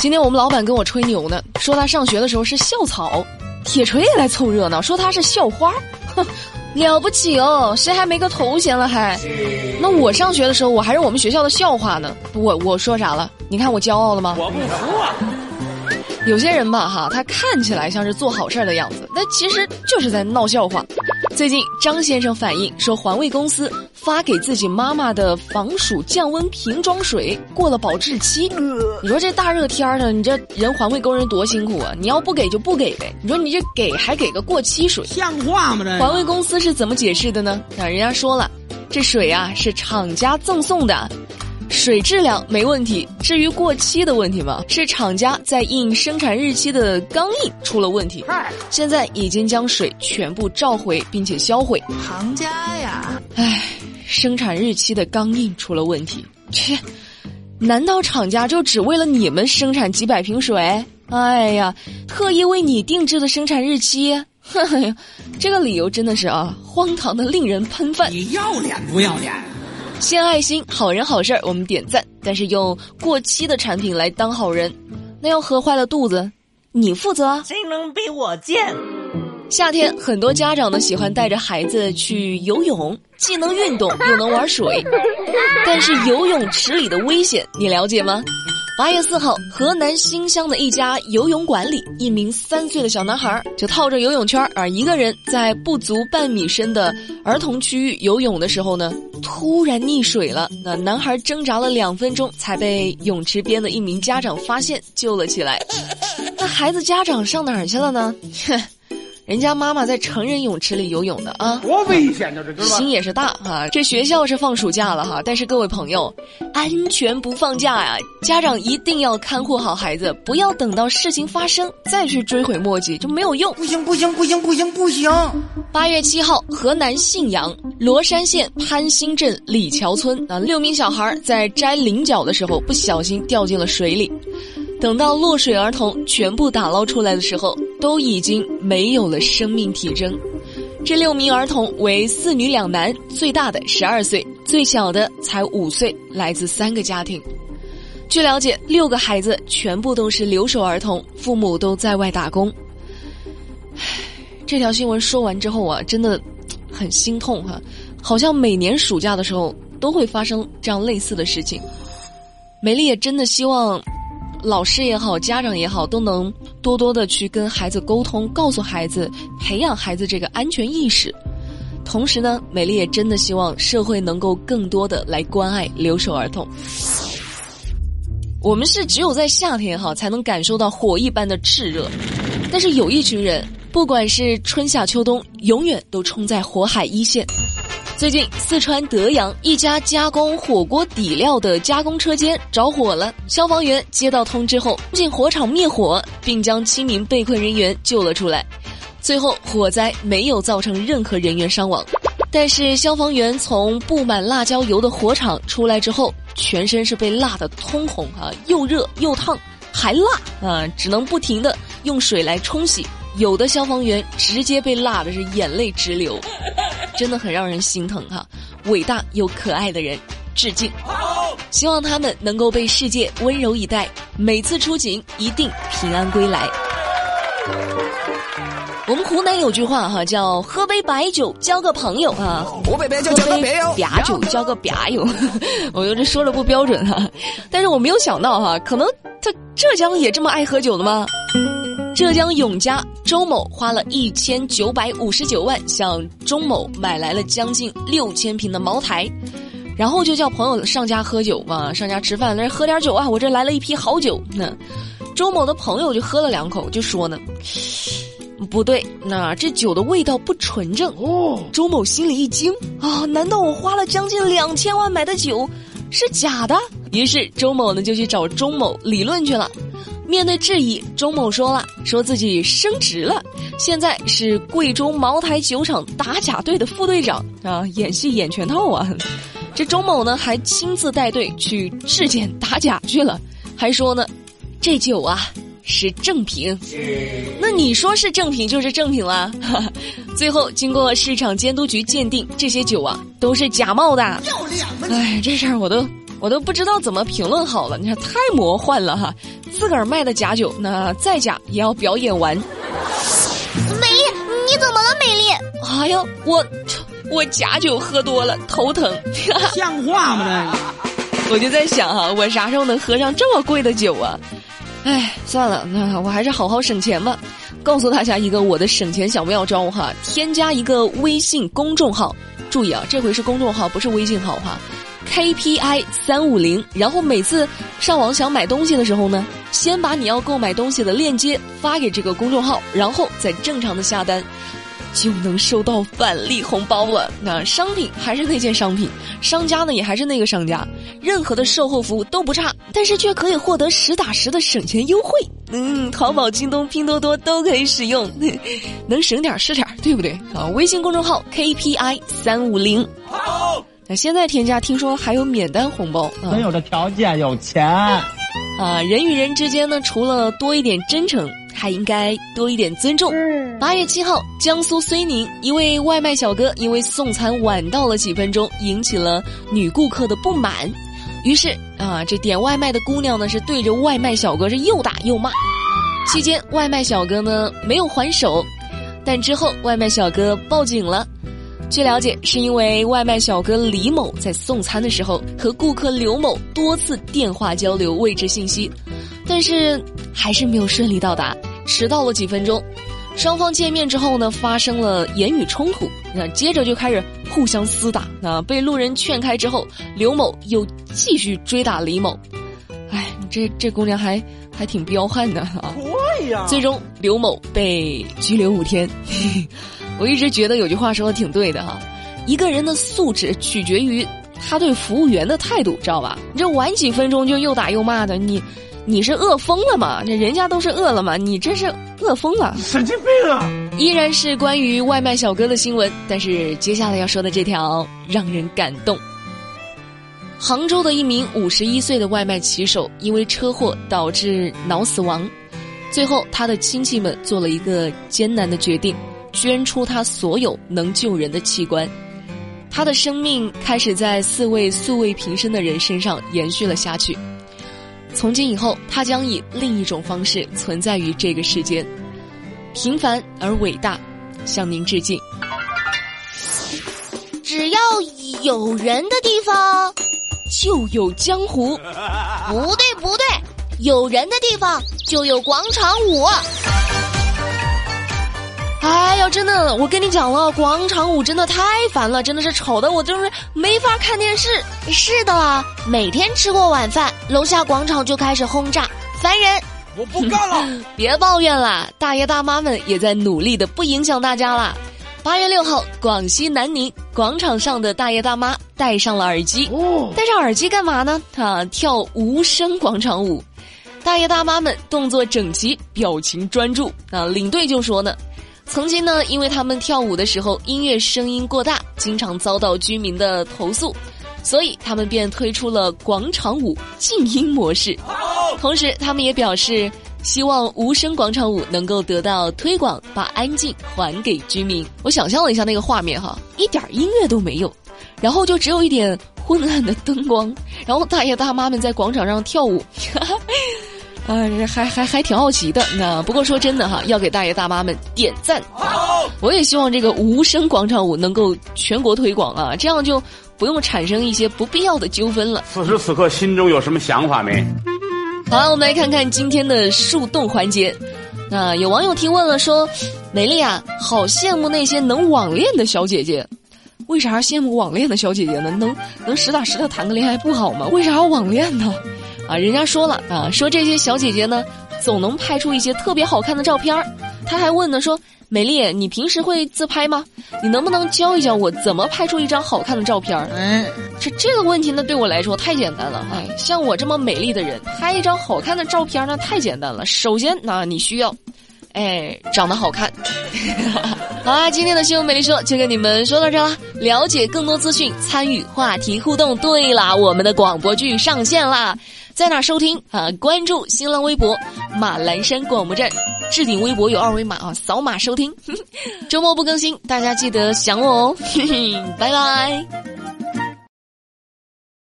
今天我们老板跟我吹牛呢，说他上学的时候是校草，铁锤也来凑热闹，说他是校花，哼，了不起哦，谁还没个头衔了还？那我上学的时候我还是我们学校的笑话呢，我我说啥了？你看我骄傲了吗？我不服啊！有些人吧，哈，他看起来像是做好事的样子，但其实就是在闹笑话。最近，张先生反映说，环卫公司发给自己妈妈的防暑降温瓶装水过了保质期。你说这大热天的，你这人环卫工人多辛苦啊！你要不给就不给呗。你说你这给还给个过期水，像话吗？这环卫公司是怎么解释的呢？那，人家说了，这水啊是厂家赠送的。水质量没问题，至于过期的问题嘛，是厂家在印生产日期的钢印出了问题。现在已经将水全部召回并且销毁。行家呀，唉，生产日期的钢印出了问题，切，难道厂家就只为了你们生产几百瓶水？哎呀，特意为你定制的生产日期，哼呀，这个理由真的是啊，荒唐的令人喷饭。你要脸不要脸？献爱心，好人好事儿，我们点赞。但是用过期的产品来当好人，那要喝坏了肚子，你负责。谁能比我贱？夏天，很多家长呢喜欢带着孩子去游泳，既能运动又能玩水。但是游泳池里的危险，你了解吗？八月四号，河南新乡的一家游泳馆里，一名三岁的小男孩就套着游泳圈儿，一个人在不足半米深的儿童区域游泳的时候呢，突然溺水了。那男孩挣扎了两分钟，才被泳池边的一名家长发现，救了起来。那孩子家长上哪儿去了呢？哼。人家妈妈在成人泳池里游泳的啊，多危险呢！这心也是大哈。这学校是放暑假了哈，但是各位朋友，安全不放假呀！家长一定要看护好孩子，不要等到事情发生再去追悔莫及，就没有用。不行不行不行不行不行！八月七号，河南信阳罗山县潘兴镇李桥村啊，六名小孩在摘菱角的时候不小心掉进了水里。等到落水儿童全部打捞出来的时候，都已经没有了生命体征。这六名儿童为四女两男，最大的十二岁，最小的才五岁，来自三个家庭。据了解，六个孩子全部都是留守儿童，父母都在外打工。唉这条新闻说完之后啊，真的很心痛哈，好像每年暑假的时候都会发生这样类似的事情。美丽也真的希望。老师也好，家长也好，都能多多的去跟孩子沟通，告诉孩子，培养孩子这个安全意识。同时呢，美丽也真的希望社会能够更多的来关爱留守儿童。我们是只有在夏天哈才能感受到火一般的炽热，但是有一群人，不管是春夏秋冬，永远都冲在火海一线。最近，四川德阳一家加工火锅底料的加工车间着火了。消防员接到通知后，进火场灭火，并将七名被困人员救了出来。最后，火灾没有造成任何人员伤亡。但是，消防员从布满辣椒油的火场出来。之后，全身是被辣得通红啊，又热又烫，还辣啊，只能不停的用水来。冲洗。有的消防员直接被辣的是眼泪直流。真的很让人心疼哈，伟大又可爱的人，致敬！希望他们能够被世界温柔以待，每次出警一定平安归来。我们湖南有句话哈，叫喝杯白酒交个朋友啊，喝杯白酒交个朋友，白酒交个白友。我觉得这说的不标准哈，但是我没有想到哈，可能他浙江也这么爱喝酒的吗？浙江永嘉周某花了一千九百五十九万向钟某买来了将近六千瓶的茅台，然后就叫朋友上家喝酒嘛，上家吃饭，那喝点酒啊，我这来了一批好酒。那周某的朋友就喝了两口，就说呢，不对，那这酒的味道不纯正。哦，周某心里一惊啊，难道我花了将近两千万买的酒是假的？于是周某呢就去找钟某理论去了。面对质疑，钟某说了，说自己升职了，现在是贵州茅台酒厂打假队的副队长啊，演戏演全套啊。这钟某呢，还亲自带队去质检打假去了，还说呢，这酒啊是正品。那你说是正品就是正品啦。最后经过市场监督局鉴定，这些酒啊都是假冒的。要脸吗？哎，这事儿我都我都不知道怎么评论好了。你看太魔幻了哈，自个儿卖的假酒，那再假也要表演完。美丽，你怎么了，美丽？哎呀，我我假酒喝多了，头疼。像话吗？我就在想哈，我啥时候能喝上这么贵的酒啊？哎，算了，那我还是好好省钱吧。告诉大家一个我的省钱小妙招哈，添加一个微信公众号，注意啊，这回是公众号，不是微信号哈。KPI 三五零，然后每次上网想买东西的时候呢，先把你要购买东西的链接发给这个公众号，然后再正常的下单。就能收到返利红包了。那商品还是那件商品，商家呢也还是那个商家，任何的售后服务都不差，但是却可以获得实打实的省钱优惠。嗯，淘宝、京东、拼多多都可以使用，能省点是点，对不对？啊，微信公众号 KPI 三五零。现在添加，听说还有免单红包。没有这条件，有钱。啊，人与人之间呢，除了多一点真诚。还应该多一点尊重。八月七号，江苏睢宁一位外卖小哥因为送餐晚到了几分钟，引起了女顾客的不满。于是啊，这点外卖的姑娘呢是对着外卖小哥是又打又骂。期间，外卖小哥呢没有还手，但之后外卖小哥报警了。据了解，是因为外卖小哥李某在送餐的时候和顾客刘某多次电话交流位置信息，但是还是没有顺利到达。迟到了几分钟，双方见面之后呢，发生了言语冲突，那接着就开始互相厮打。那被路人劝开之后，刘某又继续追打李某。哎，这这姑娘还还挺彪悍的啊！对呀。最终刘某被拘留五天。我一直觉得有句话说的挺对的哈，一个人的素质取决于他对服务员的态度，知道吧？你这晚几分钟就又打又骂的，你。你是饿疯了吗？这人家都是饿了吗？你这是饿疯了，神经病啊！依然是关于外卖小哥的新闻，但是接下来要说的这条让人感动。杭州的一名五十一岁的外卖骑手因为车祸导致脑死亡，最后他的亲戚们做了一个艰难的决定，捐出他所有能救人的器官，他的生命开始在四位素未平生的人身上延续了下去。从今以后，他将以另一种方式存在于这个世间，平凡而伟大，向您致敬。只要有人的地方，就有江湖。不对，不对，有人的地方就有广场舞。哎呀，真的，我跟你讲了，广场舞真的太烦了，真的是丑的我就是没法看电视。是的啦，每天吃过晚饭，楼下广场就开始轰炸，烦人。我不干了，别抱怨了，大爷大妈们也在努力的不影响大家啦。八月六号，广西南宁广场上的大爷大妈戴上了耳机，戴上耳机干嘛呢？啊，跳无声广场舞。大爷大妈们动作整齐，表情专注。啊，领队就说呢。曾经呢，因为他们跳舞的时候音乐声音过大，经常遭到居民的投诉，所以他们便推出了广场舞静音模式。同时，他们也表示希望无声广场舞能够得到推广，把安静还给居民。我想象了一下那个画面哈，一点音乐都没有，然后就只有一点昏暗的灯光，然后大爷大妈们在广场上跳舞。啊，还还还挺好奇的。那不过说真的哈，要给大爷大妈们点赞。我也希望这个无声广场舞能够全国推广啊，这样就不用产生一些不必要的纠纷了。此时此刻心中有什么想法没？好了，我们来看看今天的树洞环节。那有网友提问了，说：“美丽啊，好羡慕那些能网恋的小姐姐。为啥羡慕网恋的小姐姐呢？能能实打实的谈个恋爱不好吗？为啥要网恋呢？”啊，人家说了啊，说这些小姐姐呢，总能拍出一些特别好看的照片儿。他还问呢，说美丽，你平时会自拍吗？你能不能教一教我怎么拍出一张好看的照片儿？嗯，这这个问题呢，对我来说太简单了。哎，像我这么美丽的人，拍一张好看的照片呢，太简单了。首先，那你需要，哎，长得好看。好啦，今天的新闻美丽说就跟你们说到这啦。了解更多资讯，参与话题互动。对啦，我们的广播剧上线啦。在哪收听啊？关注新浪微博马栏山广播站，置顶微博有二维码啊，扫码收听。周末不更新，大家记得想我哦。拜拜。